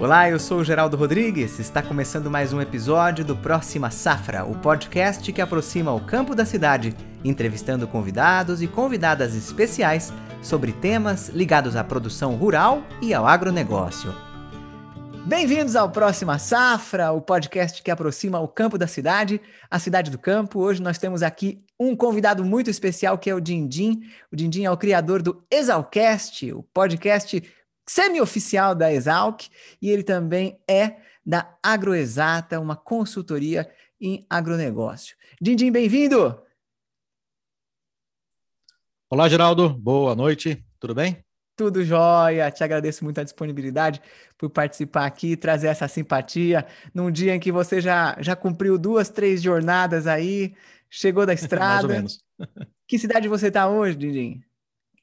Olá, eu sou o Geraldo Rodrigues. Está começando mais um episódio do Próxima Safra, o podcast que aproxima o campo da cidade, entrevistando convidados e convidadas especiais sobre temas ligados à produção rural e ao agronegócio. Bem-vindos ao Próxima Safra, o podcast que aproxima o campo da cidade, a cidade do campo. Hoje nós temos aqui um convidado muito especial que é o Dindim. O Dindim é o criador do Exalcast, o podcast semi-oficial da Exalc, e ele também é da Agroexata, uma consultoria em agronegócio. Dindim, bem-vindo! Olá, Geraldo. Boa noite. Tudo bem? Tudo jóia. Te agradeço muito a disponibilidade por participar aqui, trazer essa simpatia num dia em que você já, já cumpriu duas, três jornadas aí, chegou da estrada. Mais ou menos. que cidade você está hoje, Dindim?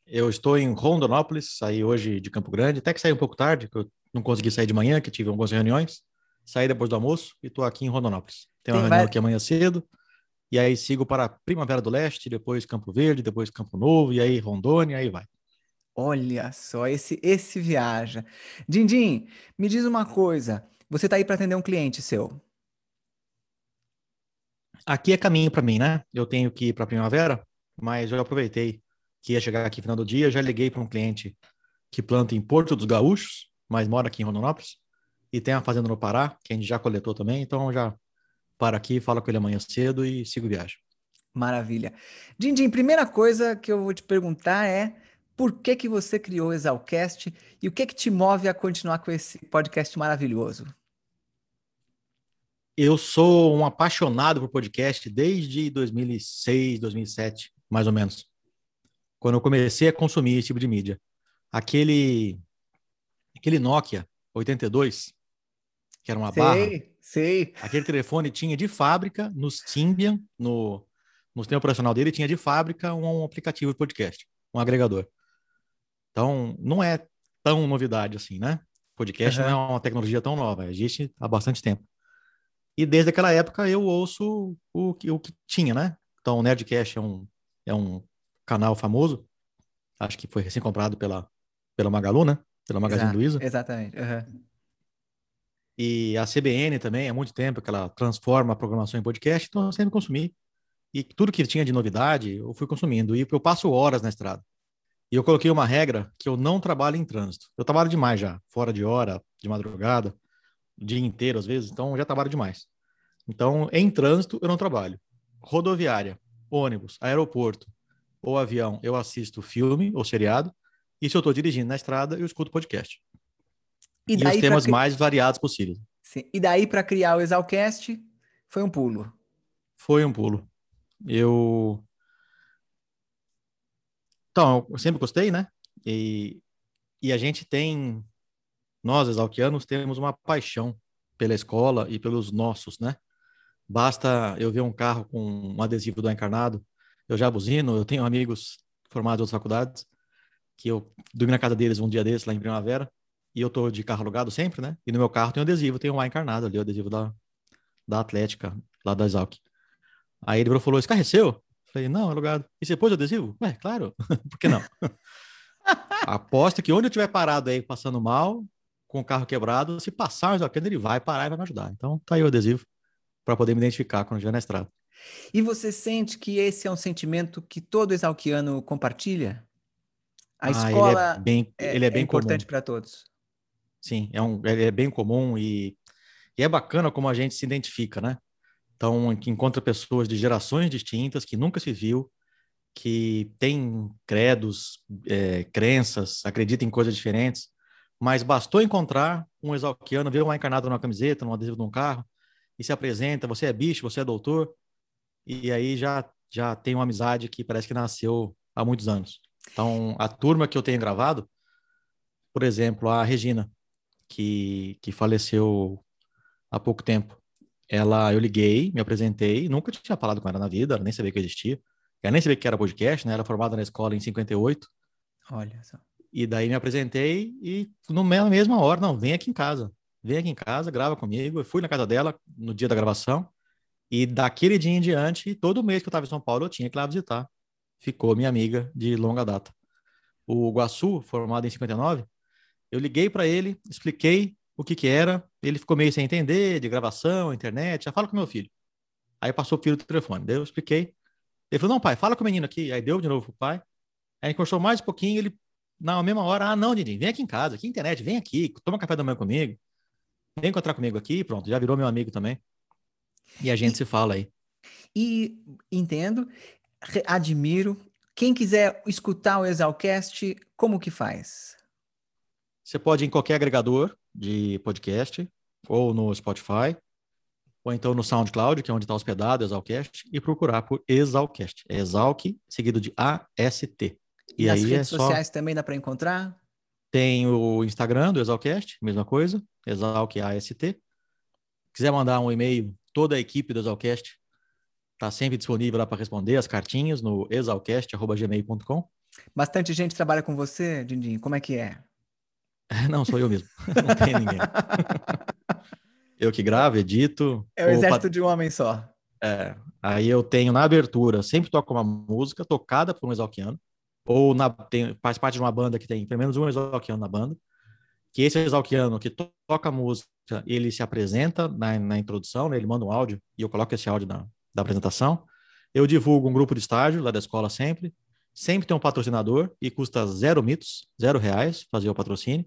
Eu estou em Rondonópolis, saí hoje de Campo Grande, até que saí um pouco tarde, que eu não consegui sair de manhã, que tive algumas reuniões. Saí depois do almoço e estou aqui em Rondonópolis. Tem uma Tem reunião aqui amanhã cedo, e aí sigo para Primavera do Leste, depois Campo Verde, depois Campo Novo, e aí Rondônia, aí vai. Olha só, esse, esse viaja. Dindim, me diz uma coisa, você está aí para atender um cliente seu? Aqui é caminho para mim, né? Eu tenho que ir para Primavera, mas eu aproveitei que ia chegar aqui no final do dia, já liguei para um cliente que planta em Porto dos Gaúchos, mas mora aqui em Rondonópolis, e tem a fazenda no Pará, que a gente já coletou também, então já para aqui, falo com ele amanhã cedo e sigo viagem. Maravilha. Dindim, primeira coisa que eu vou te perguntar é por que que você criou o Exalcast e o que que te move a continuar com esse podcast maravilhoso? Eu sou um apaixonado por podcast desde 2006, 2007, mais ou menos quando eu comecei a consumir esse tipo de mídia. Aquele, aquele Nokia 82, que era uma sei, barra. Sei. Aquele telefone tinha de fábrica, no Symbian, no, no sistema operacional dele, tinha de fábrica um, um aplicativo de podcast, um agregador. Então, não é tão novidade assim, né? Podcast uhum. não é uma tecnologia tão nova, existe há bastante tempo. E desde aquela época eu ouço o, o, o que tinha, né? Então, o Nerdcast é um, é um canal famoso, acho que foi recém-comprado pela, pela Magalu, né? Pela Magazine Exato, Luiza. Exatamente. Uhum. E a CBN também, há muito tempo que ela transforma a programação em podcast, então eu sempre consumi. E tudo que tinha de novidade, eu fui consumindo. E eu passo horas na estrada. E eu coloquei uma regra que eu não trabalho em trânsito. Eu trabalho demais já, fora de hora, de madrugada, o dia inteiro às vezes, então já trabalho demais. Então, em trânsito, eu não trabalho. Rodoviária, ônibus, aeroporto, ou avião, eu assisto filme ou seriado. E se eu estou dirigindo na estrada, eu escuto podcast. E, e os temas cri... mais variados possíveis. Sim. E daí, para criar o Exalcast, foi um pulo. Foi um pulo. Eu. Então, eu sempre gostei, né? E, e a gente tem. Nós, exalquianos, temos uma paixão pela escola e pelos nossos, né? Basta eu ver um carro com um adesivo do Encarnado eu já buzino, eu tenho amigos formados em outras faculdades, que eu dormi na casa deles um dia desses, lá em Primavera, e eu tô de carro alugado sempre, né? E no meu carro tem um adesivo, tem um A encarnado ali, o adesivo da, da Atlética, lá da Exalc. Aí ele falou, seu? Falei, não, alugado. E você pôs o adesivo? Ué, claro, por que não? Aposto que onde eu estiver parado aí, passando mal, com o carro quebrado, se passar Exalc, ele vai parar e vai me ajudar. Então tá aí o adesivo, para poder me identificar quando estiver na estrada. E você sente que esse é um sentimento que todo exalquiano compartilha? A ah, escola ele é bem, é, ele é bem é importante para todos. Sim, é, um, é bem comum e, e é bacana como a gente se identifica, né? Então, encontra pessoas de gerações distintas que nunca se viu, que têm credos, é, crenças, acreditam em coisas diferentes, mas bastou encontrar um exalquiano, ver uma encarnada numa camiseta, num adesivo de um carro, e se apresenta, você é bicho, você é doutor, e aí já, já tem uma amizade que parece que nasceu há muitos anos. Então, a turma que eu tenho gravado, por exemplo, a Regina, que, que faleceu há pouco tempo, ela, eu liguei, me apresentei, nunca tinha falado com ela na vida, ela nem sabia que existia, ela nem sabia que era podcast, né? Ela era formada na escola em 58. Olha só. E daí me apresentei e no na mesma hora, não, vem aqui em casa. Vem aqui em casa, grava comigo. Eu fui na casa dela no dia da gravação. E daquele dia em diante, todo mês que eu estava em São Paulo, eu tinha que ir lá visitar. Ficou minha amiga de longa data. O Guaçu, formado em 59, eu liguei para ele, expliquei o que que era. Ele ficou meio sem entender, de gravação, internet. Já fala com meu filho. Aí passou o filho do telefone. Daí eu expliquei. Ele falou, não, pai, fala com o menino aqui. Aí deu de novo pro pai. Aí conversou mais um pouquinho, ele, na mesma hora, ah, não, Didi, vem aqui em casa, aqui internet, vem aqui, toma café da manhã comigo. Vem encontrar comigo aqui, pronto, já virou meu amigo também. E a gente e, se fala aí. E entendo, admiro. Quem quiser escutar o Exalcast, como que faz? Você pode ir em qualquer agregador de podcast, ou no Spotify, ou então no SoundCloud, que é onde está hospedado o Exalcast, e procurar por Exalcast. É Exalc, seguido de A-S-T. E, e aí redes é sociais só... também dá para encontrar? Tem o Instagram do Exalcast, mesma coisa, Exalc AST. Quiser mandar um e-mail, toda a equipe do Exalcast está sempre disponível lá para responder as cartinhas no exalcast.gmail.com. Bastante gente trabalha com você, Dindim. Como é que é? Não, sou eu mesmo. Não tem ninguém. eu que gravo, edito. É o exército pat... de um homem só. É. Aí eu tenho na abertura, sempre toco uma música tocada por um exalquiano ou na, tem, faz parte de uma banda que tem pelo menos um exalquiano na banda, que esse exalquiano que to toca música, ele se apresenta na, na introdução, né? ele manda um áudio e eu coloco esse áudio na, da apresentação. Eu divulgo um grupo de estágio lá da escola sempre. Sempre tem um patrocinador e custa zero mitos, zero reais fazer o patrocínio.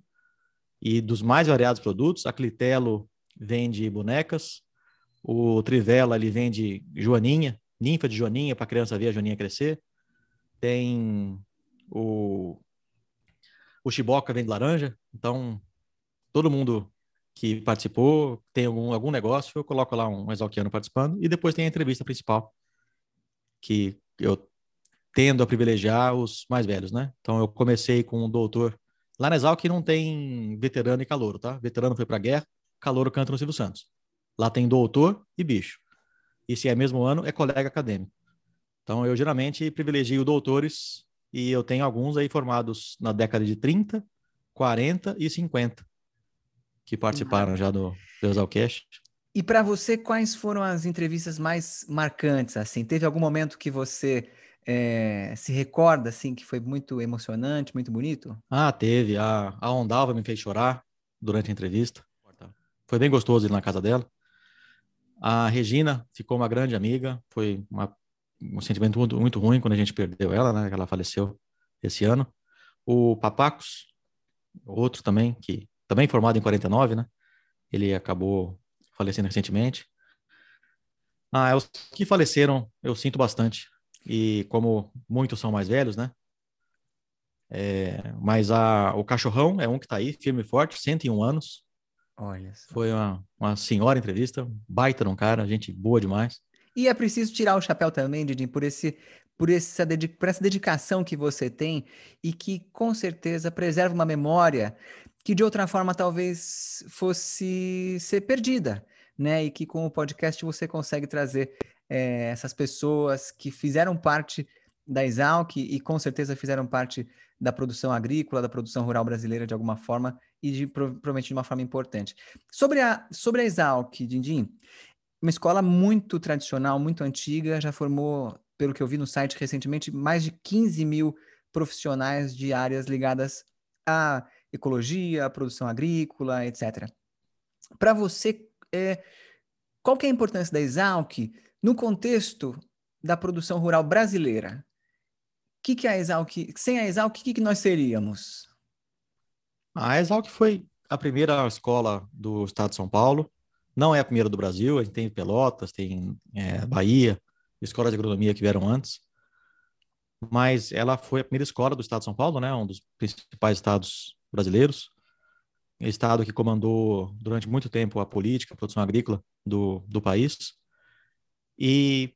E dos mais variados produtos, a Clitelo vende bonecas, o Trivela ele vende joaninha, ninfa de joaninha para a criança ver a joaninha crescer. Tem o, o Chiboca vem de laranja, então todo mundo que participou tem algum, algum negócio, eu coloco lá um exalquiano participando, e depois tem a entrevista principal, que eu tendo a privilegiar os mais velhos, né? Então eu comecei com um doutor. Lá na Exalc não tem veterano e calouro, tá? Veterano foi pra guerra, calouro canta no Silvio Santos. Lá tem doutor e bicho. E se é mesmo ano, é colega acadêmico. Então eu geralmente privilegio doutores e eu tenho alguns aí formados na década de 30, 40 e 50 que participaram já do, do Exalcast. E para você, quais foram as entrevistas mais marcantes? Assim, teve algum momento que você é, se recorda assim que foi muito emocionante, muito bonito? Ah, teve. A, a Ondalva me fez chorar durante a entrevista. Foi bem gostoso ir na casa dela. A Regina ficou uma grande amiga. Foi uma um sentimento muito, muito ruim quando a gente perdeu ela, né? Ela faleceu esse ano. O Papacos, outro também, que também formado em 49, né? Ele acabou falecendo recentemente. Ah, os que faleceram, eu sinto bastante. E como muitos são mais velhos, né? É, mas a, o cachorrão é um que está aí, firme e forte, 101 anos. Olha. Foi uma, uma senhora entrevista, baita num cara, gente boa demais. E é preciso tirar o chapéu também, Didi, por, esse, por, essa, por essa dedicação que você tem e que com certeza preserva uma memória que de outra forma talvez fosse ser perdida, né? E que com o podcast você consegue trazer é, essas pessoas que fizeram parte da Exalc e com certeza fizeram parte da produção agrícola, da produção rural brasileira de alguma forma e de, provavelmente de uma forma importante. Sobre a, sobre a Exalc, Dindim, uma escola muito tradicional, muito antiga, já formou, pelo que eu vi no site recentemente, mais de 15 mil profissionais de áreas ligadas à ecologia, à produção agrícola, etc. Para você, é, qual é a importância da Exalc no contexto da produção rural brasileira? Que, que a Exalc, sem a Exalc, o que, que nós seríamos? A Exalc foi a primeira escola do estado de São Paulo, não é a primeira do Brasil, a gente tem Pelotas, tem é, Bahia, escolas de agronomia que vieram antes, mas ela foi a primeira escola do estado de São Paulo, né, um dos principais estados brasileiros, estado que comandou durante muito tempo a política, a produção agrícola do, do país, e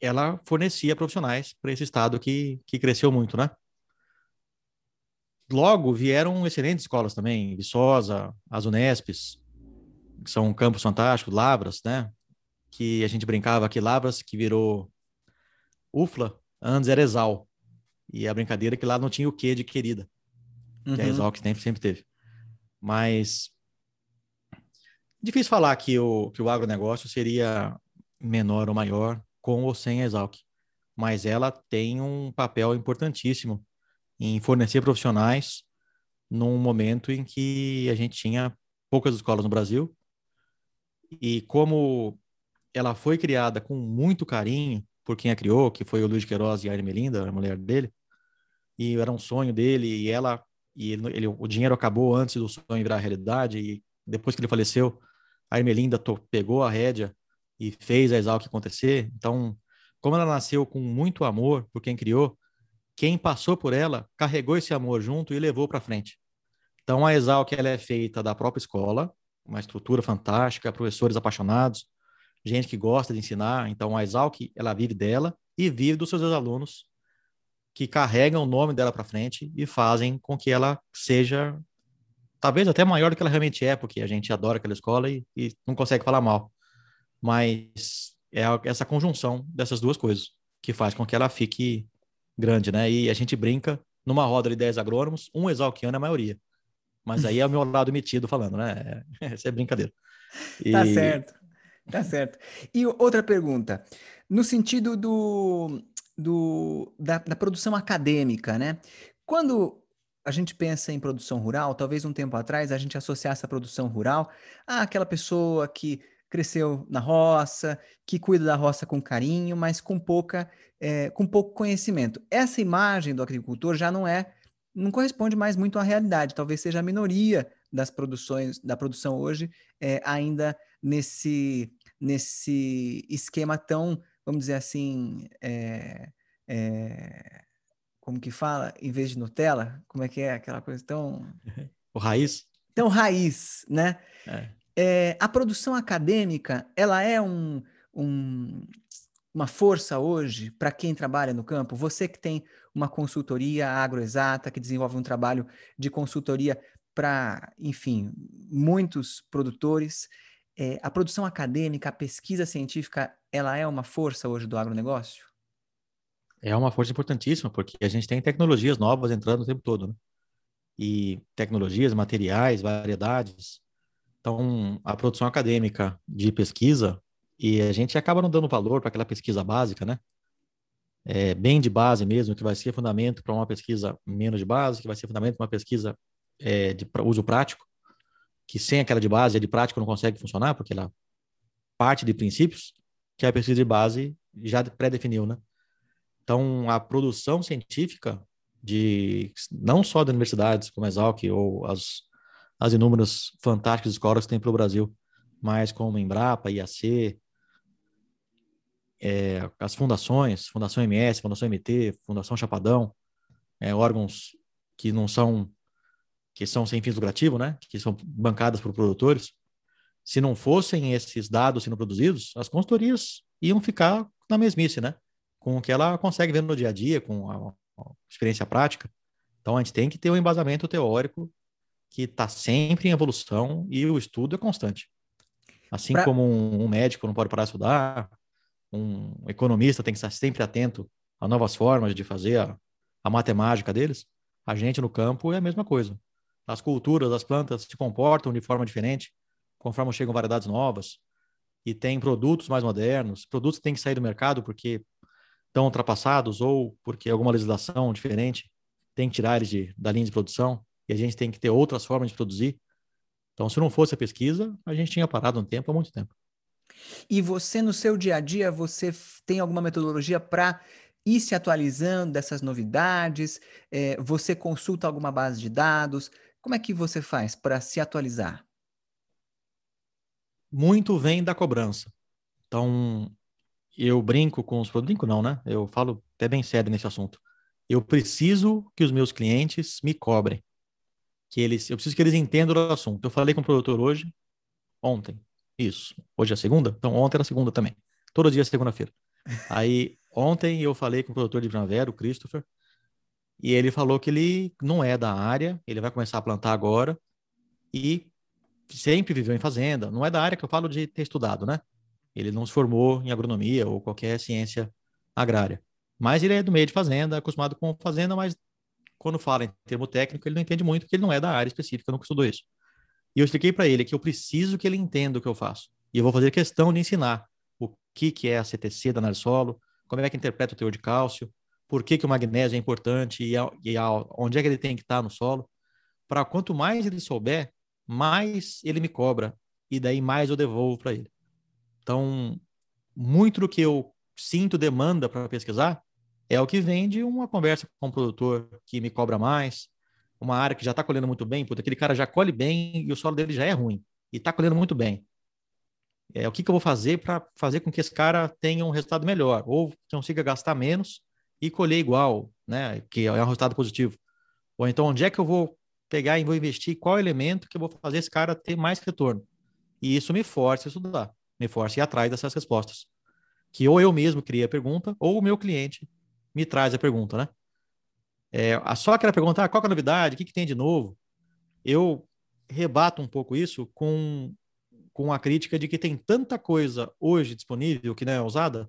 ela fornecia profissionais para esse estado que, que cresceu muito, né? Logo vieram excelentes escolas também, Viçosa, as Unespes, são campos fantásticos, Lavras, né? Que a gente brincava que Lavras, que virou UFLA, antes era Exal. E a brincadeira é que lá não tinha o quê de querida, uhum. que a uhum. Exal que sempre, sempre teve. Mas difícil falar que o, que o agronegócio seria menor ou maior com ou sem a Exalc, mas ela tem um papel importantíssimo em fornecer profissionais num momento em que a gente tinha poucas escolas no Brasil. E como ela foi criada com muito carinho por quem a criou, que foi o Luiz Queiroz e a Melinda, a mulher dele, e era um sonho dele, e ela e ele, ele, o dinheiro acabou antes do sonho virar realidade, e depois que ele faleceu, a Ermelinda pegou a rédea e fez a Exalc acontecer. Então, como ela nasceu com muito amor por quem criou, quem passou por ela carregou esse amor junto e levou para frente. Então, a Exalc ela é feita da própria escola, uma estrutura fantástica, professores apaixonados, gente que gosta de ensinar. Então, a Exalc ela vive dela e vive dos seus alunos que carregam o nome dela para frente e fazem com que ela seja talvez até maior do que ela realmente é, porque a gente adora aquela escola e, e não consegue falar mal. Mas é essa conjunção dessas duas coisas que faz com que ela fique grande, né? E a gente brinca numa roda de 10 agrônomos, um exalquiano é a maioria. Mas aí é o meu lado metido falando, né? Essa é brincadeira. E... Tá certo. Tá certo. E outra pergunta, no sentido do do, da, da produção acadêmica, né? Quando a gente pensa em produção rural, talvez um tempo atrás a gente associasse a produção rural àquela pessoa que cresceu na roça, que cuida da roça com carinho, mas com pouca, é, com pouco conhecimento. Essa imagem do agricultor já não é, não corresponde mais muito à realidade. Talvez seja a minoria das produções, da produção hoje, é, ainda nesse, nesse esquema tão vamos dizer assim, é, é, como que fala, em vez de Nutella, como é que é aquela coisa tão... O raiz? Tão raiz, né? É. A produção acadêmica, ela é um, um uma força hoje para quem trabalha no campo? Você que tem uma consultoria agroexata, que desenvolve um trabalho de consultoria para, enfim, muitos produtores, é, a produção acadêmica, a pesquisa científica, ela é uma força hoje do agronegócio? É uma força importantíssima, porque a gente tem tecnologias novas entrando o tempo todo, né? E tecnologias, materiais, variedades. Então, a produção acadêmica de pesquisa, e a gente acaba não dando valor para aquela pesquisa básica, né? É, bem de base mesmo, que vai ser fundamento para uma pesquisa menos de base, que vai ser fundamento para uma pesquisa é, de uso prático que sem aquela de base, a de prática não consegue funcionar, porque ela parte de princípios que a pesquisa de base já pré-definiu, né? Então, a produção científica de não só de universidades como a Exalc ou as, as inúmeras fantásticas escolas que tem pelo Brasil, mas como Embrapa, IAC, é, as fundações, Fundação MS, Fundação MT, Fundação Chapadão, é, órgãos que não são que são sem fins lucrativos, né? Que são bancadas por produtores. Se não fossem esses dados sendo produzidos, as consultorias iam ficar na mesmice, né? Com o que ela consegue ver no dia a dia, com a, a experiência prática. Então a gente tem que ter um embasamento teórico que está sempre em evolução e o estudo é constante. Assim pra... como um, um, médico não pode parar de estudar, um economista tem que estar sempre atento a novas formas de fazer a, a matemática deles, a gente no campo é a mesma coisa as culturas, as plantas se comportam de forma diferente conforme chegam variedades novas e tem produtos mais modernos, produtos que têm que sair do mercado porque estão ultrapassados ou porque alguma legislação diferente tem que tirar eles de, da linha de produção e a gente tem que ter outras formas de produzir. Então, se não fosse a pesquisa, a gente tinha parado um tempo, há muito tempo. E você, no seu dia a dia, você tem alguma metodologia para ir se atualizando dessas novidades? É, você consulta alguma base de dados? Como é que você faz para se atualizar? Muito vem da cobrança. Então, eu brinco com os brinco não, né? Eu falo até bem sério nesse assunto. Eu preciso que os meus clientes me cobrem. Que eles, eu preciso que eles entendam o assunto. Eu falei com o produtor hoje, ontem. Isso. Hoje é segunda? Então ontem era segunda também. Todo dia é segunda-feira. Aí ontem eu falei com o produtor de primavera, o Christopher, e ele falou que ele não é da área, ele vai começar a plantar agora e sempre viveu em fazenda. Não é da área que eu falo de ter estudado, né? Ele não se formou em agronomia ou qualquer ciência agrária. Mas ele é do meio de fazenda, acostumado com fazenda, mas quando fala em termo técnico, ele não entende muito, porque ele não é da área específica, nunca estudou isso. E eu expliquei para ele que eu preciso que ele entenda o que eu faço. E eu vou fazer questão de ensinar o que, que é a CTC da análise solo, como é que interpreta o teor de cálcio, por que, que o magnésio é importante e, a, e a, onde é que ele tem que estar no solo. Para quanto mais ele souber, mais ele me cobra e daí mais eu devolvo para ele. Então, muito do que eu sinto demanda para pesquisar é o que vem de uma conversa com um produtor que me cobra mais, uma área que já está colhendo muito bem, porque aquele cara já colhe bem e o solo dele já é ruim e está colhendo muito bem. É, o que, que eu vou fazer para fazer com que esse cara tenha um resultado melhor ou consiga gastar menos e colher igual, né? Que é um resultado positivo. Ou então, onde é que eu vou pegar e vou investir? Qual elemento que eu vou fazer esse cara ter mais retorno? E isso me força a estudar, me força a ir atrás dessas respostas. Que ou eu mesmo criei a pergunta, ou o meu cliente me traz a pergunta, né? É, só aquela pergunta, ah, qual é a novidade? O que, que tem de novo? Eu rebato um pouco isso com, com a crítica de que tem tanta coisa hoje disponível que não é usada,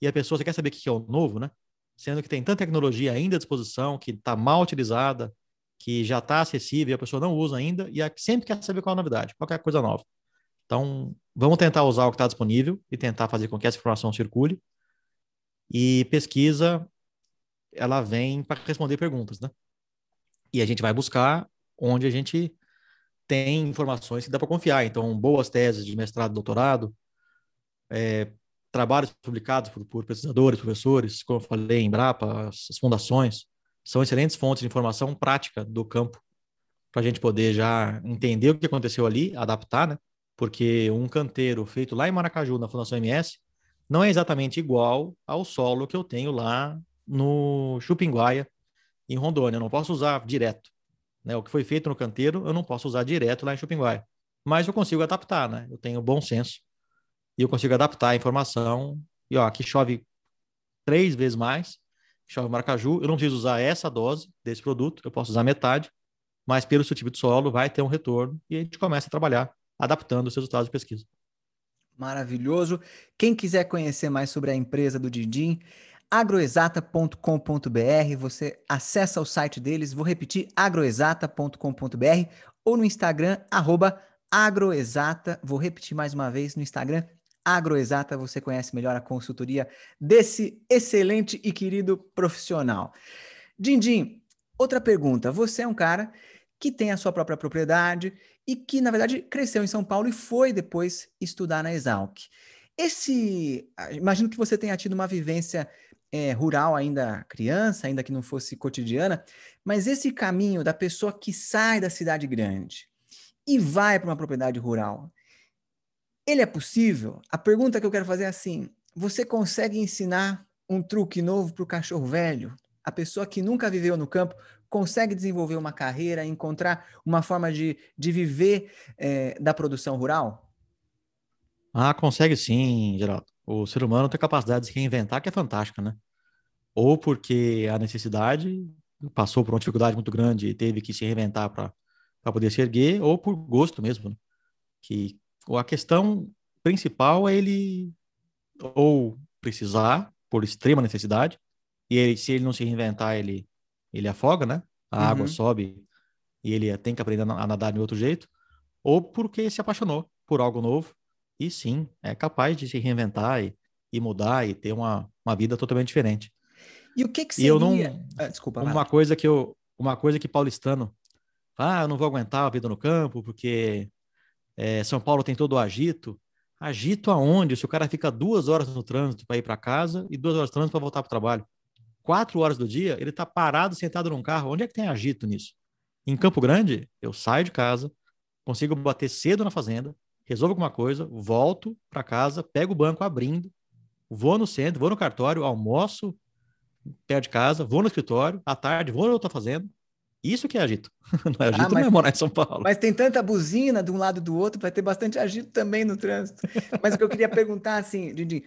e a pessoa quer saber o que é o novo, né? Sendo que tem tanta tecnologia ainda à disposição, que está mal utilizada, que já está acessível e a pessoa não usa ainda, e sempre quer saber qual é a novidade, qual é a coisa nova. Então, vamos tentar usar o que está disponível e tentar fazer com que essa informação circule. E pesquisa, ela vem para responder perguntas, né? E a gente vai buscar onde a gente tem informações que dá para confiar. Então, boas teses de mestrado, doutorado, é, trabalhos publicados por, por, pesquisadores, professores, como eu falei, em Embrapa, as, as fundações, são excelentes fontes de informação prática do campo para a gente poder já entender o que aconteceu ali, adaptar, né? porque um canteiro feito lá em Maracaju, na Fundação MS, não é exatamente igual ao solo que eu tenho lá no Chupinguaia, em Rondônia. Eu não posso usar direto. Né? O que foi feito no canteiro, eu não posso usar direto lá em Chupinguaia. Mas eu consigo adaptar, né? Eu tenho bom senso e eu consigo adaptar a informação. E ó, aqui chove três vezes mais, chove Maracaju. Eu não preciso usar essa dose desse produto, eu posso usar metade, mas pelo seu tipo de solo vai ter um retorno e a gente começa a trabalhar adaptando os resultados de pesquisa. Maravilhoso. Quem quiser conhecer mais sobre a empresa do Didim, agroexata.com.br, você acessa o site deles, vou repetir, agroexata.com.br ou no Instagram, arroba agroexata, vou repetir mais uma vez no Instagram, agroexata, você conhece melhor a consultoria desse excelente e querido profissional. Dindim, outra pergunta, você é um cara que tem a sua própria propriedade e que, na verdade, cresceu em São Paulo e foi depois estudar na Exalc. Esse, ah, imagino que você tenha tido uma vivência é, rural ainda criança, ainda que não fosse cotidiana, mas esse caminho da pessoa que sai da cidade grande e vai para uma propriedade rural, ele é possível? A pergunta que eu quero fazer é assim: você consegue ensinar um truque novo para o cachorro velho? A pessoa que nunca viveu no campo consegue desenvolver uma carreira, encontrar uma forma de, de viver é, da produção rural? Ah, consegue sim, Geraldo. O ser humano tem capacidade de se reinventar, que é fantástica, né? Ou porque a necessidade passou por uma dificuldade muito grande e teve que se reinventar para poder se erguer, ou por gosto mesmo. Né? Que a questão principal é ele ou precisar por extrema necessidade, e ele, se ele não se reinventar, ele ele afoga, né? A uhum. água sobe e ele tem que aprender a nadar de outro jeito, ou porque se apaixonou por algo novo e sim, é capaz de se reinventar e, e mudar e ter uma, uma vida totalmente diferente. E o que que seria? E eu não, ah, desculpa. Uma coisa que eu, uma coisa que paulistano, ah, eu não vou aguentar a vida no campo porque é, São Paulo tem todo o agito. Agito aonde? Se o cara fica duas horas no trânsito para ir para casa e duas horas no trânsito para voltar para o trabalho quatro horas do dia, ele está parado, sentado num carro. Onde é que tem agito nisso? Em Campo Grande, eu saio de casa, consigo bater cedo na fazenda, resolvo alguma coisa, volto para casa, pego o banco abrindo, vou no centro, vou no cartório, almoço perto de casa, vou no escritório, à tarde vou na outra fazenda. Isso que é agito. Não é agito, ah, mas, não é morar em São Paulo. Mas tem tanta buzina de um lado e do outro, vai ter bastante agito também no trânsito. mas o que eu queria perguntar, assim, Didi,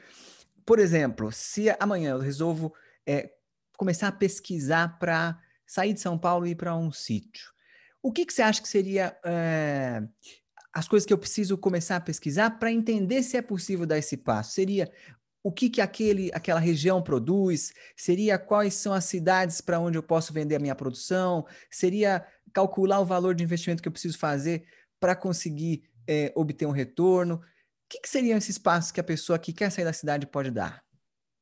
por exemplo, se amanhã eu resolvo é, começar a pesquisar para sair de São Paulo e ir para um sítio. O que, que você acha que seria é, as coisas que eu preciso começar a pesquisar para entender se é possível dar esse passo? Seria o que, que aquele, aquela região produz? Seria quais são as cidades para onde eu posso vender a minha produção? Seria calcular o valor de investimento que eu preciso fazer para conseguir é, obter um retorno? O que, que seriam esses passos que a pessoa que quer sair da cidade pode dar?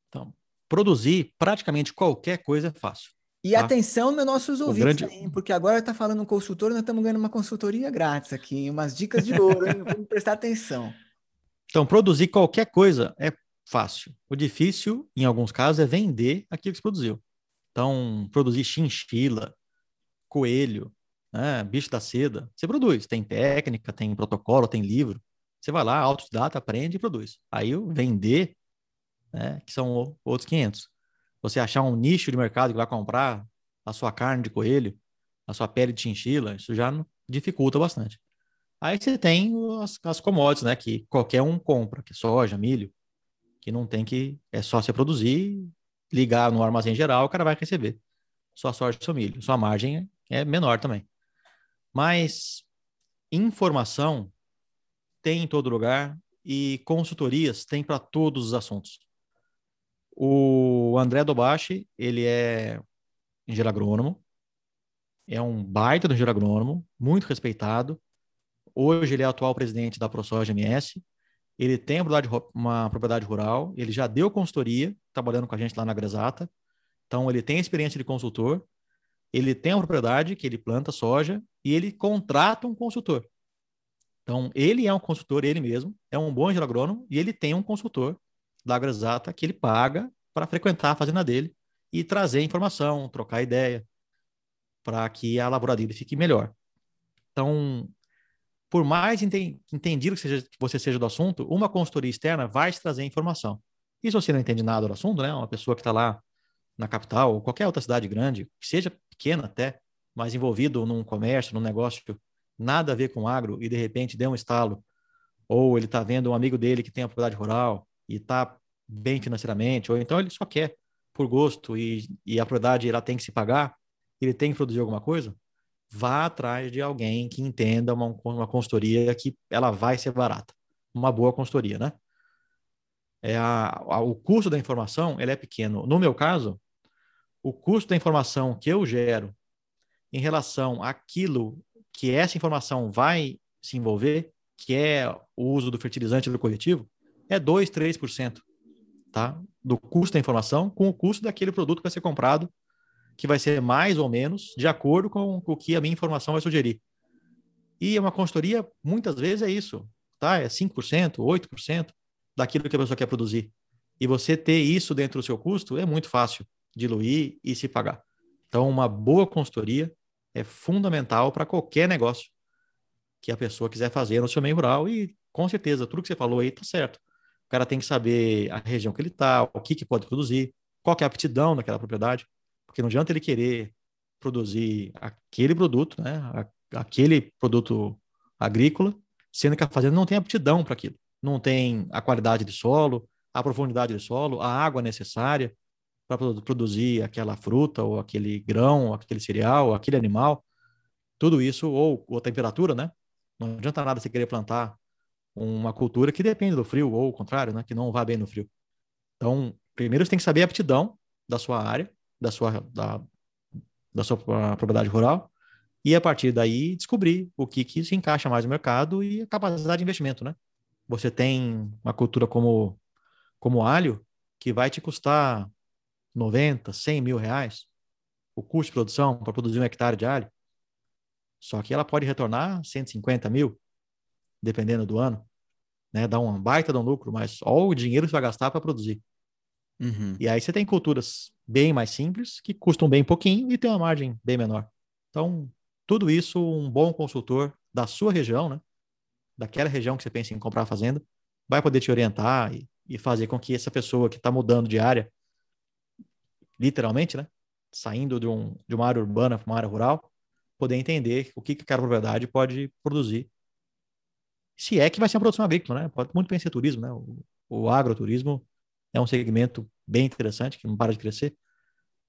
Então, produzir praticamente qualquer coisa é fácil. E tá? atenção, meus nossos ouvintes, grande... aí, porque agora está falando um consultor, nós estamos ganhando uma consultoria grátis aqui, umas dicas de ouro, hein? Vamos prestar atenção. Então, produzir qualquer coisa é fácil. O difícil, em alguns casos, é vender aquilo que se produziu. Então, produzir chinchila, coelho, né, bicho da seda, você produz. Tem técnica, tem protocolo, tem livro. Você vai lá, autodidata, aprende e produz. Aí o vender, né, que são outros 500. Você achar um nicho de mercado que vai comprar a sua carne de coelho, a sua pele de chinchila, isso já dificulta bastante. Aí você tem as, as commodities, né, que qualquer um compra, que é soja, milho, que não tem que, é só você produzir, ligar no armazém geral, o cara vai receber sua soja seu milho. Sua margem é menor também. Mas informação tem em todo lugar e consultorias tem para todos os assuntos. O André Dobashi, ele é engenheiro agrônomo, é um baita do engenheiro agrônomo, muito respeitado. Hoje ele é atual presidente da ProSoja MS. Ele tem uma propriedade, rural, ele já deu consultoria, trabalhando com a gente lá na Gresata. Então ele tem experiência de consultor, ele tem uma propriedade que ele planta soja e ele contrata um consultor. Então, ele é um consultor, ele mesmo, é um bom engenheiro agrônomo e ele tem um consultor da AgroExata que ele paga para frequentar a fazenda dele e trazer informação, trocar ideia, para que a lavoura dele fique melhor. Então, por mais entendido que, seja, que você seja do assunto, uma consultoria externa vai te trazer informação. E se você não entende nada do assunto, né, uma pessoa que está lá na capital ou qualquer outra cidade grande, seja pequena até, mas envolvido num comércio, num negócio nada a ver com agro e de repente deu um estalo, ou ele está vendo um amigo dele que tem a propriedade rural e está bem financeiramente, ou então ele só quer por gosto e, e a propriedade ela tem que se pagar, ele tem que produzir alguma coisa, vá atrás de alguém que entenda uma, uma consultoria que ela vai ser barata. Uma boa consultoria, né? É a, a, o custo da informação ele é pequeno. No meu caso, o custo da informação que eu gero em relação àquilo que essa informação vai se envolver, que é o uso do fertilizante do corretivo, é 2, 3%, tá? Do custo da informação com o custo daquele produto que vai ser comprado, que vai ser mais ou menos de acordo com o que a minha informação vai sugerir. E uma consultoria, muitas vezes, é isso, tá? É 5%, 8% daquilo que a pessoa quer produzir. E você ter isso dentro do seu custo é muito fácil diluir e se pagar. Então, uma boa consultoria é fundamental para qualquer negócio que a pessoa quiser fazer no seu meio rural e, com certeza, tudo que você falou aí está certo. Cara tem que saber a região que ele está, o que, que pode produzir, qual é a aptidão daquela propriedade, porque não adianta ele querer produzir aquele produto, né, aquele produto agrícola, sendo que a fazenda não tem aptidão para aquilo. Não tem a qualidade de solo, a profundidade de solo, a água necessária, para produzir aquela fruta, ou aquele grão, ou aquele cereal, ou aquele animal. Tudo isso, ou, ou a temperatura, né? Não adianta nada você querer plantar uma cultura que depende do frio, ou o contrário, né? Que não vai bem no frio. Então, primeiro você tem que saber a aptidão da sua área, da sua, da, da sua propriedade rural, e a partir daí descobrir o que, que se encaixa mais no mercado e a capacidade de investimento, né? Você tem uma cultura como, como alho, que vai te custar 90, 100 mil reais o custo de produção para produzir um hectare de alho. Só que ela pode retornar 150 mil, dependendo do ano. Né? Dá um baita de um lucro, mas olha o dinheiro que você vai gastar para produzir. Uhum. E aí você tem culturas bem mais simples, que custam bem pouquinho e tem uma margem bem menor. Então, tudo isso, um bom consultor da sua região, né? daquela região que você pensa em comprar a fazenda, vai poder te orientar e, e fazer com que essa pessoa que está mudando de área literalmente, né? Saindo de, um, de uma área urbana para uma área rural, poder entender o que, que aquela propriedade pode produzir. Se é que vai ser uma produção agrícola, né? Pode muito bem ser turismo, né? O, o agroturismo é um segmento bem interessante, que não para de crescer.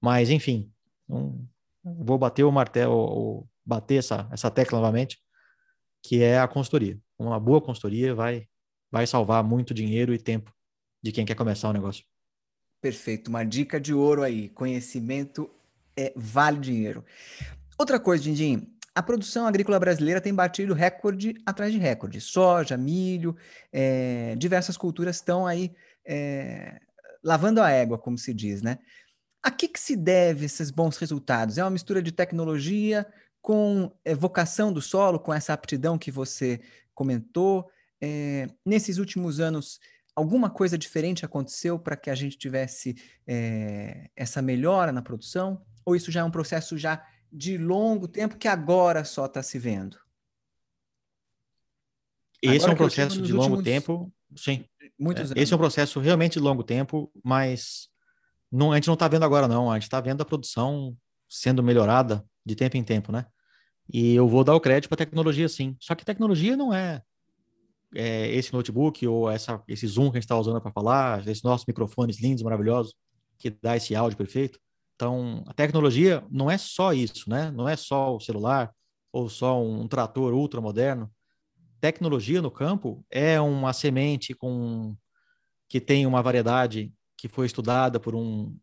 Mas, enfim, um, vou bater o martelo, bater essa, essa tecla novamente, que é a consultoria. Uma boa consultoria vai, vai salvar muito dinheiro e tempo de quem quer começar o negócio. Perfeito, uma dica de ouro aí. Conhecimento é, vale dinheiro. Outra coisa, Dindim, a produção agrícola brasileira tem batido recorde atrás de recorde. Soja, milho, é, diversas culturas estão aí é, lavando a égua, como se diz, né? A que, que se deve esses bons resultados? É uma mistura de tecnologia com é, vocação do solo, com essa aptidão que você comentou? É, nesses últimos anos, alguma coisa diferente aconteceu para que a gente tivesse é, essa melhora na produção? Ou isso já é um processo já de longo tempo que agora só está se vendo? Esse agora é um processo de longo tempo, sim. Muitos é, Esse é um processo realmente de longo tempo, mas não, a gente não está vendo agora, não. A gente está vendo a produção sendo melhorada de tempo em tempo, né? E eu vou dar o crédito para a tecnologia, sim. Só que tecnologia não é é, esse notebook ou essa, esse Zoom que a gente está usando para falar, esses nossos microfones lindos, maravilhosos, que dá esse áudio perfeito. Então, a tecnologia não é só isso, né? Não é só o celular ou só um trator ultra moderno. Tecnologia no campo é uma semente com que tem uma variedade que foi estudada por um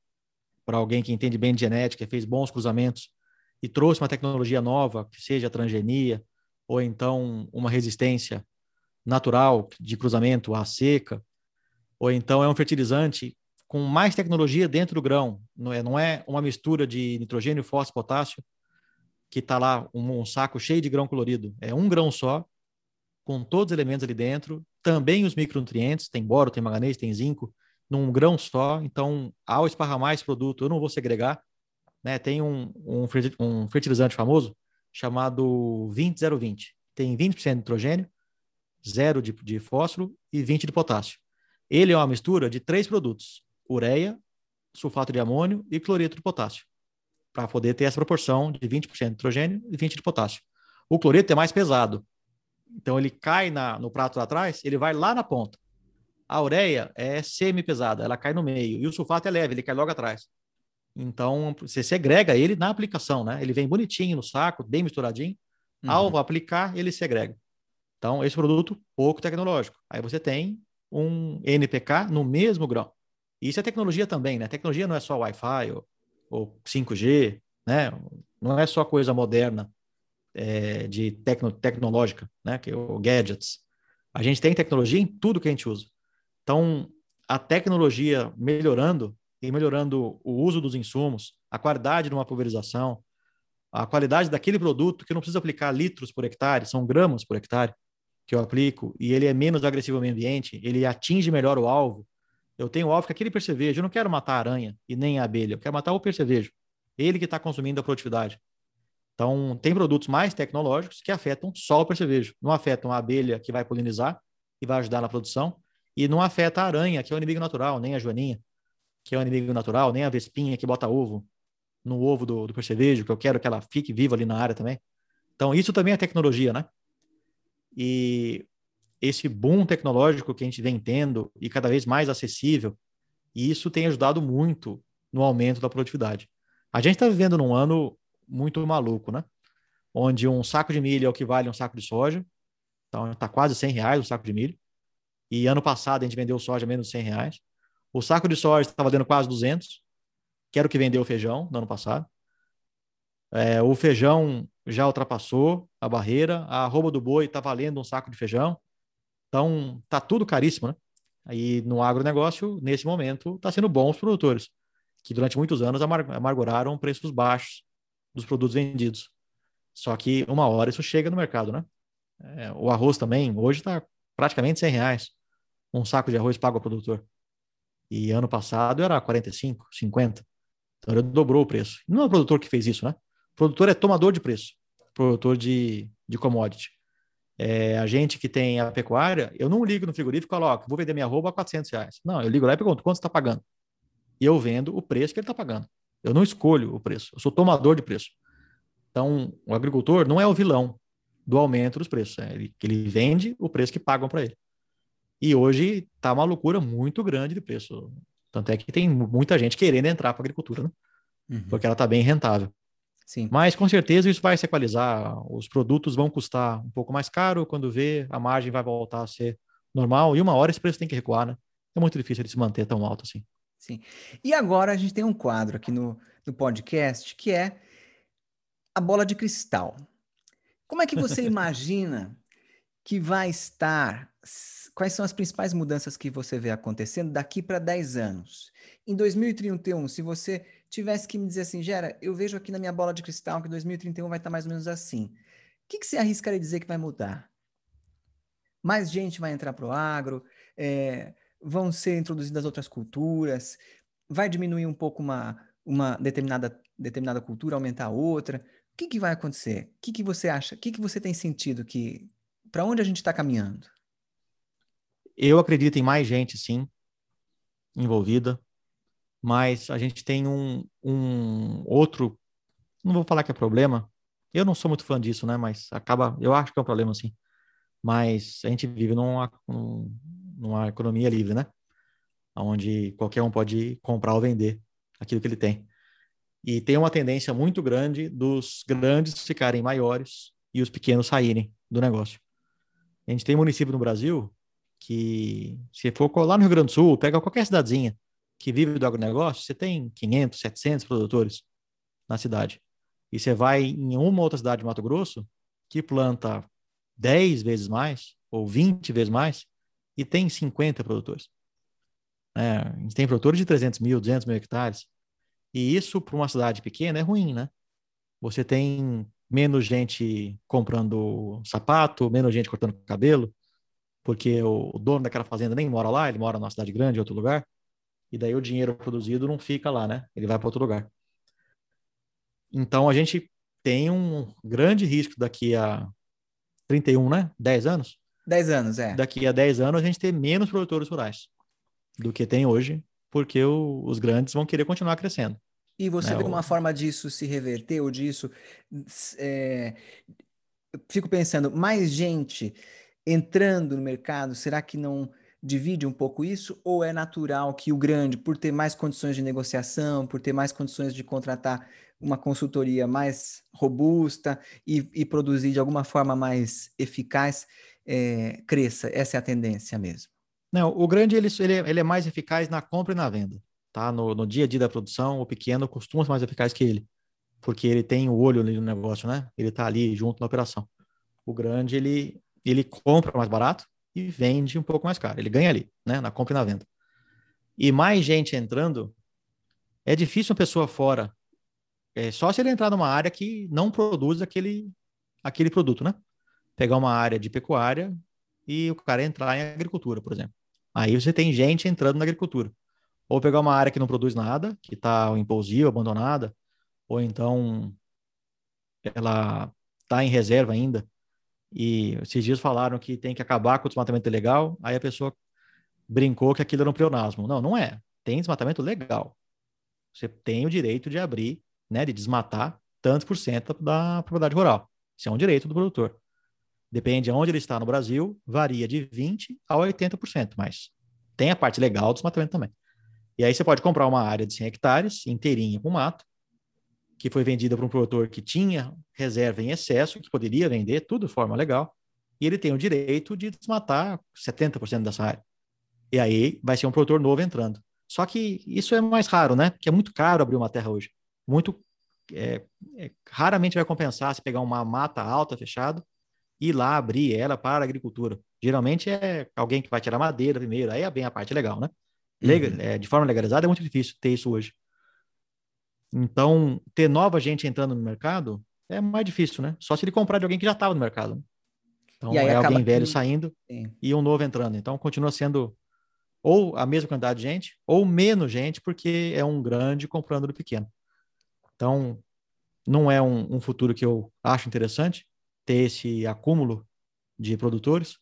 por alguém que entende bem de genética, fez bons cruzamentos e trouxe uma tecnologia nova, que seja transgenia ou então uma resistência natural de cruzamento à seca, ou então é um fertilizante com mais tecnologia dentro do grão. Não é, não é uma mistura de nitrogênio, fósforo, potássio, que está lá um, um, saco cheio de grão colorido. É um grão só, com todos os elementos ali dentro, também os micronutrientes, tem boro, tem manganês, tem zinco, num grão só. Então, ao esparramar esse produto, eu não vou segregar. Né? Tem um, um, um fertilizante famoso chamado 20020. Tem 20% de nitrogênio, zero de, de fósforo e 20 de potássio. Ele é uma mistura de três produtos: ureia, sulfato de amônio e cloreto de potássio, para poder ter essa proporção de 20% de nitrogênio e 20% de potássio. O cloreto é mais pesado, então ele cai na, no prato lá atrás, ele vai lá na ponta. A ureia é semi-pesada, ela cai no meio, e o sulfato é leve, ele cai logo atrás. Então, você segrega ele na aplicação, né? Ele vem bonitinho no saco, bem misturadinho. Uhum. Ao aplicar, ele segrega. Então, esse produto pouco tecnológico. Aí você tem um NPK no mesmo grão. Isso é tecnologia também, né? Tecnologia não é só Wi-Fi ou, ou 5G, né? Não é só coisa moderna é, de tecno, tecnológica, né? Que é o gadgets. A gente tem tecnologia em tudo que a gente usa. Então, a tecnologia melhorando e melhorando o uso dos insumos, a qualidade de uma pulverização, a qualidade daquele produto que não precisa aplicar litros por hectare, são gramas por hectare que eu aplico e ele é menos agressivo ao meio ambiente, ele atinge melhor o alvo. Eu tenho alvo que aquele percevejo, eu não quero matar a aranha e nem a abelha, eu quero matar o percevejo. Ele que está consumindo a produtividade. Então, tem produtos mais tecnológicos que afetam só o percevejo. Não afetam a abelha que vai polinizar e vai ajudar na produção, e não afeta a aranha, que é o inimigo natural, nem a joaninha, que é o inimigo natural, nem a vespinha que bota ovo no ovo do, do percevejo, que eu quero que ela fique viva ali na área também. Então, isso também é tecnologia, né? E esse boom tecnológico que a gente vem tendo e cada vez mais acessível, isso tem ajudado muito no aumento da produtividade. A gente está vivendo num ano muito maluco, né? Onde um saco de milho é o que vale um saco de soja. Então, está quase 100 reais o saco de milho. E ano passado a gente vendeu soja menos de 100 reais. O saco de soja estava dando quase 200, que era o que vendeu o feijão no ano passado. É, o feijão já ultrapassou a barreira, a arroba do boi está valendo um saco de feijão. Então, tá tudo caríssimo, né? Aí no agronegócio, nesse momento, está sendo bom os produtores, que durante muitos anos amarguraram preços baixos dos produtos vendidos. Só que uma hora isso chega no mercado, né? É, o arroz também, hoje está praticamente 100 reais. Um saco de arroz pago ao produtor. E ano passado era 45, 50. Então ele dobrou o preço. Não é o produtor que fez isso, né? produtor é tomador de preço, produtor de, de commodity. É, a gente que tem a pecuária, eu não ligo no frigorífico e coloco, vou vender minha roupa a 400 reais. Não, eu ligo lá e pergunto, quanto você está pagando? E eu vendo o preço que ele está pagando. Eu não escolho o preço, eu sou tomador de preço. Então, o agricultor não é o vilão do aumento dos preços. É ele, ele vende o preço que pagam para ele. E hoje está uma loucura muito grande de preço. Tanto é que tem muita gente querendo entrar para a agricultura, né? Uhum. Porque ela está bem rentável. Sim. Mas com certeza isso vai se equalizar. Os produtos vão custar um pouco mais caro, quando vê, a margem vai voltar a ser normal, e uma hora esse preço tem que recuar, né? É muito difícil ele se manter tão alto assim. Sim. E agora a gente tem um quadro aqui no, no podcast que é a bola de cristal. Como é que você imagina que vai estar quais são as principais mudanças que você vê acontecendo daqui para 10 anos? Em 2031, se você tivesse que me dizer assim, Gera, eu vejo aqui na minha bola de cristal que 2031 vai estar mais ou menos assim. O que, que você arriscaria dizer que vai mudar? Mais gente vai entrar para o agro, é, vão ser introduzidas outras culturas, vai diminuir um pouco uma, uma determinada, determinada cultura, aumentar outra. O que, que vai acontecer? O que, que você acha? O que, que você tem sentido que. Para onde a gente está caminhando? Eu acredito em mais gente, sim, envolvida, mas a gente tem um, um outro. Não vou falar que é problema. Eu não sou muito fã disso, né? Mas acaba. Eu acho que é um problema, sim. Mas a gente vive numa, numa economia livre, né? Onde qualquer um pode comprar ou vender aquilo que ele tem. E tem uma tendência muito grande dos grandes ficarem maiores e os pequenos saírem do negócio. A gente tem município no Brasil que, se for lá no Rio Grande do Sul, pega qualquer cidadezinha que vive do agronegócio, você tem 500, 700 produtores na cidade. E você vai em uma outra cidade de Mato Grosso que planta 10 vezes mais ou 20 vezes mais e tem 50 produtores. É, a gente tem produtores de 300 mil, 200 mil hectares. E isso, para uma cidade pequena, é ruim, né? Você tem menos gente comprando sapato, menos gente cortando cabelo, porque o dono daquela fazenda nem mora lá, ele mora numa cidade grande, em outro lugar. E daí o dinheiro produzido não fica lá, né? Ele vai para outro lugar. Então a gente tem um grande risco daqui a 31, né? 10 anos? 10 anos, é. Daqui a 10 anos a gente ter menos produtores rurais do que tem hoje, porque o, os grandes vão querer continuar crescendo. E você né? vê uma forma disso se reverter ou disso. É... Fico pensando, mais gente entrando no mercado, será que não divide um pouco isso? Ou é natural que o grande, por ter mais condições de negociação, por ter mais condições de contratar uma consultoria mais robusta e, e produzir de alguma forma mais eficaz, é, cresça? Essa é a tendência mesmo. Não, o grande ele, ele, ele é mais eficaz na compra e na venda. Tá? No, no dia a dia da produção, o pequeno costuma ser mais eficaz que ele, porque ele tem o olho no negócio, né? Ele está ali junto na operação. O grande, ele, ele compra mais barato e vende um pouco mais caro. Ele ganha ali, né? Na compra e na venda. E mais gente entrando, é difícil uma pessoa fora. É só se ele entrar numa área que não produz aquele, aquele produto, né? Pegar uma área de pecuária e o cara entrar em agricultura, por exemplo. Aí você tem gente entrando na agricultura. Ou pegar uma área que não produz nada, que está impulsiva, abandonada, ou então ela está em reserva ainda. E esses dias falaram que tem que acabar com o desmatamento ilegal, aí a pessoa brincou que aquilo era um pleonasmo. Não, não é. Tem desmatamento legal. Você tem o direito de abrir, né, de desmatar tantos por cento da propriedade rural. Isso é um direito do produtor. Depende de onde ele está no Brasil, varia de 20% a 80%, mas tem a parte legal do desmatamento também. E aí você pode comprar uma área de 100 hectares, inteirinha com mato, que foi vendida para um produtor que tinha reserva em excesso, que poderia vender tudo de forma legal, e ele tem o direito de desmatar 70% dessa área. E aí vai ser um produtor novo entrando. Só que isso é mais raro, né? Porque é muito caro abrir uma terra hoje. Muito é, é, raramente vai compensar se pegar uma mata alta fechada ir lá abrir ela para a agricultura. Geralmente é alguém que vai tirar madeira primeiro, aí é bem a parte legal, né? Legal, uhum. é, de forma legalizada é muito difícil ter isso hoje. Então, ter nova gente entrando no mercado é mais difícil, né? Só se ele comprar de alguém que já estava no mercado. Então, é alguém velho que... saindo Sim. e um novo entrando. Então, continua sendo ou a mesma quantidade de gente, ou menos gente, porque é um grande comprando do pequeno. Então, não é um, um futuro que eu acho interessante, ter esse acúmulo de produtores,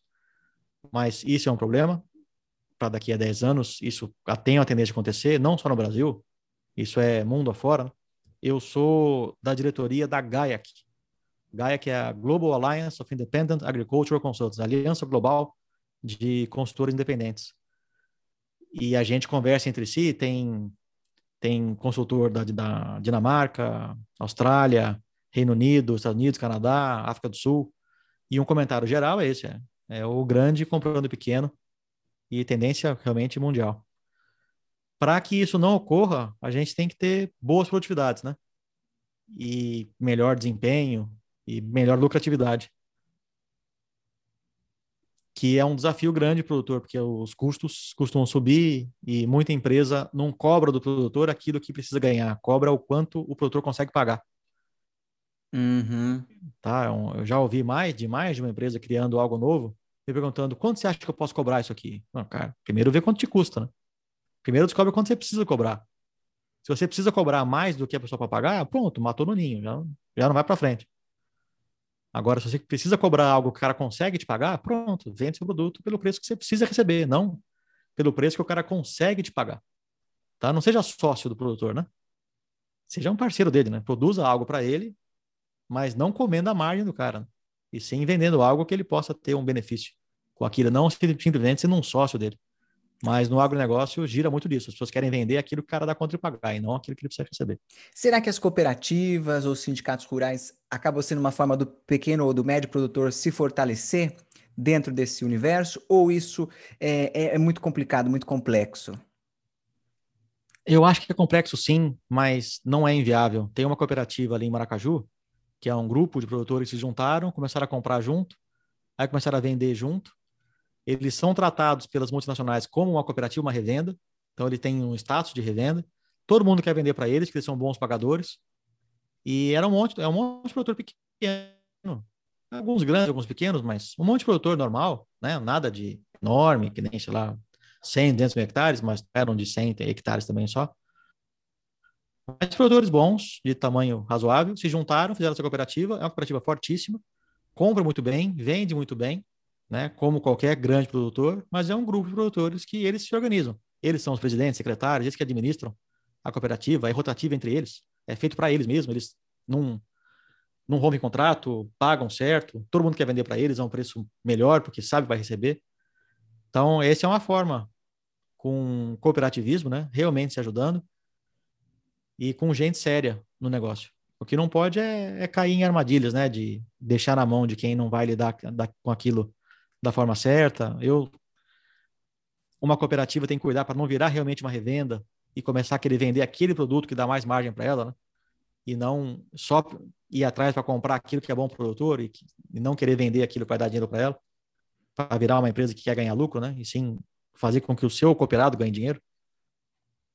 mas isso é um problema. Para daqui a 10 anos, isso tem a tendência de acontecer, não só no Brasil, isso é mundo afora. Eu sou da diretoria da GAIAC. GAIAC é a Global Alliance of Independent Agricultural Consultants, Aliança Global de Consultores Independentes. E a gente conversa entre si, tem, tem consultor da, da Dinamarca, Austrália, Reino Unido, Estados Unidos, Canadá, África do Sul. E um comentário geral é esse: é, é o grande comprando o pequeno e tendência realmente mundial. Para que isso não ocorra, a gente tem que ter boas produtividades, né? E melhor desempenho e melhor lucratividade. que é um desafio grande para o produtor, porque os custos costumam subir e muita empresa não cobra do produtor aquilo que precisa ganhar, cobra o quanto o produtor consegue pagar. Uhum. Tá? É eu já ouvi mais de mais de uma empresa criando algo novo, me perguntando quanto você acha que eu posso cobrar isso aqui? Não, cara, primeiro vê quanto te custa, né? Primeiro descobre quanto você precisa cobrar. Se você precisa cobrar mais do que a pessoa para pagar, pronto, matou no ninho, já, já não vai para frente. Agora, se você precisa cobrar algo que o cara consegue te pagar, pronto, vende seu produto pelo preço que você precisa receber, não pelo preço que o cara consegue te pagar. Tá? Não seja sócio do produtor, né? Seja um parceiro dele, né? Produza algo para ele, mas não comendo a margem do cara. Né? E sim vendendo algo que ele possa ter um benefício com aquilo, não simplesmente sendo um sócio dele. Mas no agronegócio gira muito disso. As pessoas querem vender aquilo que o cara dá conta de pagar e não aquilo que ele precisa receber. Será que as cooperativas ou sindicatos rurais acabam sendo uma forma do pequeno ou do médio produtor se fortalecer dentro desse universo? Ou isso é, é, é muito complicado, muito complexo? Eu acho que é complexo sim, mas não é inviável. Tem uma cooperativa ali em Maracaju, que é um grupo de produtores que se juntaram, começaram a comprar junto, aí começaram a vender junto, eles são tratados pelas multinacionais como uma cooperativa, uma revenda, então ele tem um status de revenda. Todo mundo quer vender para eles, que eles são bons pagadores. E era um monte, é um monte de produtor pequeno, alguns grandes, alguns pequenos, mas um monte de produtor normal, né? Nada de enorme, que nem, sei lá, 100, 200 mil hectares, mas eram de 100 hectares também só. Mas produtores bons, de tamanho razoável, se juntaram, fizeram essa cooperativa, é uma cooperativa fortíssima, compra muito bem, vende muito bem, né, como qualquer grande produtor, mas é um grupo de produtores que eles se organizam. Eles são os presidentes, secretários, eles que administram a cooperativa, é rotativa entre eles, é feito para eles mesmos, eles não, não rompem contrato, pagam certo, todo mundo quer vender para eles a um preço melhor, porque sabe que vai receber. Então, essa é uma forma, com cooperativismo, né, realmente se ajudando, e com gente séria no negócio. O que não pode é, é cair em armadilhas, né, de deixar na mão de quem não vai lidar com aquilo da forma certa. Eu uma cooperativa tem que cuidar para não virar realmente uma revenda e começar a querer vender aquele produto que dá mais margem para ela, né? E não só ir atrás para comprar aquilo que é bom para o produtor e, que, e, não querer vender aquilo para dar dinheiro para ela, para virar uma empresa que quer ganhar lucro, né? E sim fazer com que o seu cooperado ganhe dinheiro.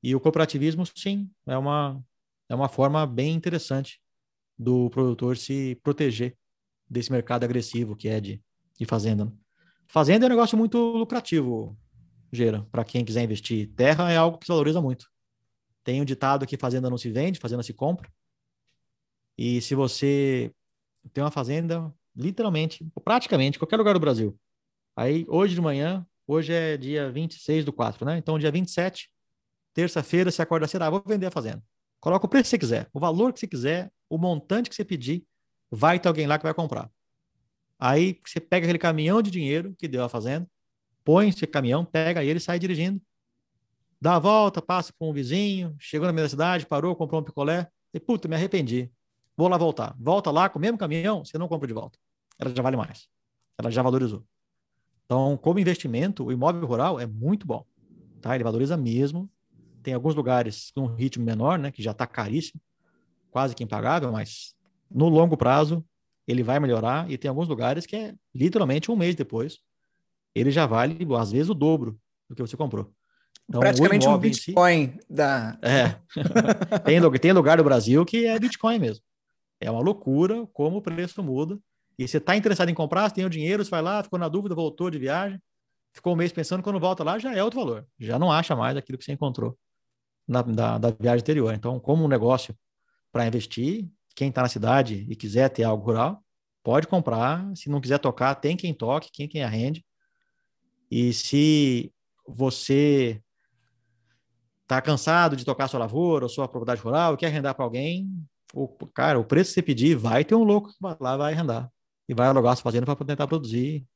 E o cooperativismo, sim, é uma, é uma forma bem interessante do produtor se proteger desse mercado agressivo que é de, de fazenda. Né? Fazenda é um negócio muito lucrativo, Gera, para quem quiser investir. Terra é algo que valoriza muito. Tem um ditado que fazenda não se vende, fazenda se compra. E se você tem uma fazenda, literalmente, praticamente, qualquer lugar do Brasil. Aí, hoje de manhã, hoje é dia 26 do 4, né? Então, dia 27, terça-feira, você acorda cedo, ah, vou vender a fazenda. Coloca o preço que você quiser, o valor que você quiser, o montante que você pedir, vai ter alguém lá que vai comprar. Aí você pega aquele caminhão de dinheiro que deu a fazenda, põe esse caminhão, pega ele e sai dirigindo. Dá a volta, passa por um vizinho, chegou na minha cidade, parou, comprou um picolé. E, puta, me arrependi. Vou lá voltar. Volta lá com o mesmo caminhão, você não compra de volta. Ela já vale mais. Ela já valorizou. Então, como investimento, o imóvel rural é muito bom. Tá? Ele valoriza mesmo. Tem alguns lugares com um ritmo menor, né, que já está caríssimo, quase que impagável, mas no longo prazo ele vai melhorar e tem alguns lugares que é literalmente um mês depois, ele já vale, às vezes, o dobro do que você comprou. Então, Praticamente um Bitcoin si, da. É. tem, tem lugar do Brasil que é Bitcoin mesmo. É uma loucura como o preço muda. E você está interessado em comprar, você tem o dinheiro, você vai lá, ficou na dúvida, voltou de viagem, ficou um mês pensando, quando volta lá já é outro valor. Já não acha mais aquilo que você encontrou na, da, da viagem anterior. Então, como um negócio para investir, quem está na cidade e quiser ter algo rural, pode comprar. Se não quiser tocar, tem quem toque, quem quem arrende. E se você está cansado de tocar sua lavoura ou sua propriedade rural e quer arrendar para alguém, o, cara, o preço que você pedir, vai ter um louco que vai lá vai arrendar e vai alugar sua fazenda para tentar produzir.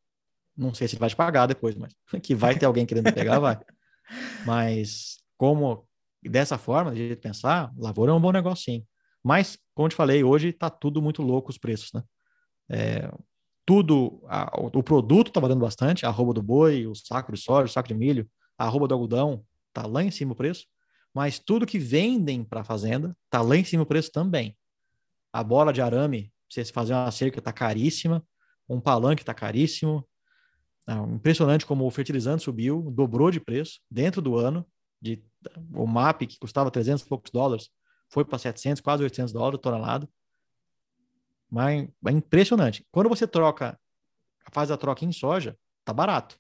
Não sei se vai te pagar depois, mas que vai ter alguém querendo pegar, vai. Mas como dessa forma, de pensar, lavoura é um bom negócio sim. Mas, como te falei, hoje está tudo muito louco os preços, né? É, tudo, a, o produto está valendo bastante, a arroba do boi, o saco de soja, o saco de milho, a arroba do algodão, está lá em cima o preço, mas tudo que vendem para a fazenda está lá em cima o preço também. A bola de arame, se você fazer uma cerca, está caríssima, um palanque está caríssimo, Não, impressionante como o fertilizante subiu, dobrou de preço dentro do ano. De, o MAP, que custava 300 e poucos dólares, foi para 700, quase 800 dólares tonelada. Mas é impressionante. Quando você troca, faz a troca em soja, tá barato.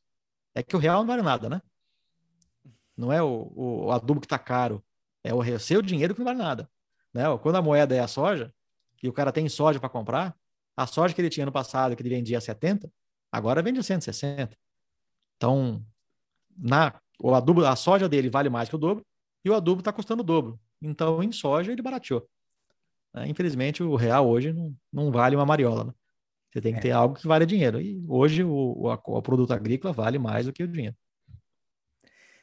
É que o real não vale nada, né? Não é o, o adubo que tá caro, é o seu dinheiro que não vale nada. Né? Quando a moeda é a soja, e o cara tem soja para comprar, a soja que ele tinha no passado, que ele vendia a 70, agora vende a 160. Então, na, o adubo, a soja dele vale mais que o dobro, e o adubo está custando o dobro. Então, em soja, ele barateou. É, infelizmente, o real hoje não, não vale uma mariola. Né? Você tem que é. ter algo que vale dinheiro. E hoje o, o, o, produto agrícola vale mais do que o dinheiro.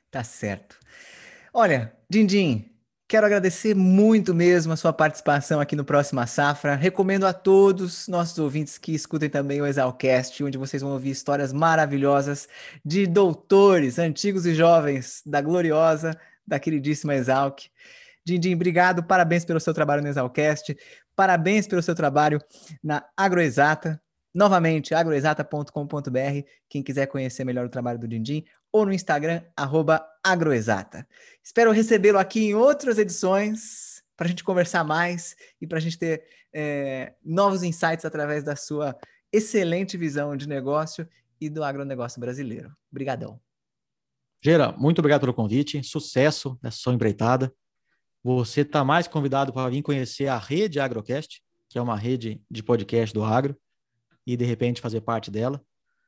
Tá certo. Olha, Dindim, quero agradecer muito mesmo a sua participação aqui no Próxima Safra. Recomendo a todos nossos ouvintes que escutem também o Exalcast, onde vocês vão ouvir histórias maravilhosas de doutores, antigos e jovens, da gloriosa, da queridíssima Exalc. Dindim, obrigado, parabéns pelo seu trabalho no Exalcast, parabéns pelo seu trabalho na Agroexata. Novamente, agroexata.com.br, quem quiser conhecer melhor o trabalho do Dindim, ou no Instagram, agroexata. Espero recebê-lo aqui em outras edições, para a gente conversar mais e para a gente ter é, novos insights através da sua excelente visão de negócio e do agronegócio brasileiro. Obrigadão. Gera, muito obrigado pelo convite, sucesso nessa sua empreitada. Você está mais convidado para vir conhecer a rede Agrocast, que é uma rede de podcast do agro, e de repente fazer parte dela.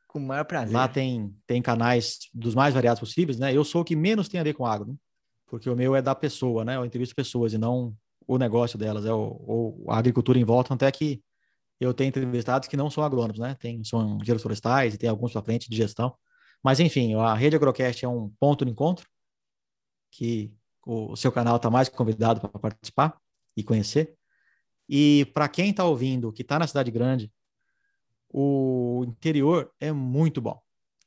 Com o maior prazer. Lá tem, tem canais dos mais variados possíveis, né? Eu sou o que menos tem a ver com agro, né? porque o meu é da pessoa, né? Eu entrevisto pessoas e não o negócio delas, é o, a agricultura em volta, até que eu tenho entrevistados que não são agrônomos, né? Tem, são engenheiros florestais e tem alguns para frente de gestão. Mas, enfim, a Rede Agrocast é um ponto de encontro que o seu canal está mais convidado para participar e conhecer. E para quem está ouvindo, que está na cidade grande, o interior é muito bom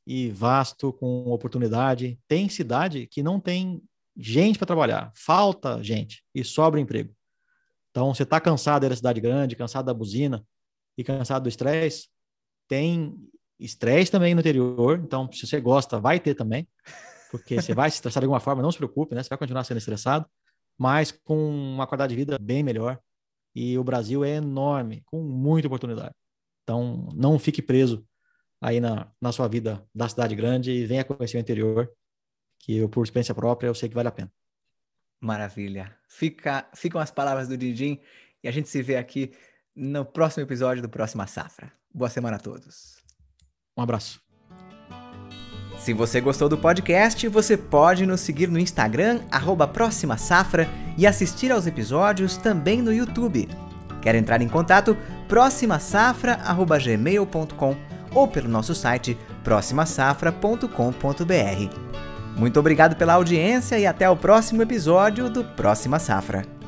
e vasto, com oportunidade. Tem cidade que não tem gente para trabalhar, falta gente e sobra emprego. Então, você está cansado da cidade grande, cansado da buzina e cansado do estresse, tem estresse também no interior. Então, se você gosta, vai ter também porque você vai se estressar de alguma forma, não se preocupe, né? Você vai continuar sendo estressado, mas com uma qualidade de vida bem melhor. E o Brasil é enorme, com muita oportunidade. Então, não fique preso aí na, na sua vida da cidade grande e venha conhecer o interior, que eu, por experiência própria, eu sei que vale a pena. Maravilha. Fica, ficam as palavras do Didim e a gente se vê aqui no próximo episódio do Próxima Safra. Boa semana a todos. Um abraço. Se você gostou do podcast, você pode nos seguir no Instagram, arroba Próxima Safra, e assistir aos episódios também no YouTube. Quer entrar em contato? proximasafra.gmail.com ou pelo nosso site proximasafra.com.br. Muito obrigado pela audiência e até o próximo episódio do Próxima Safra.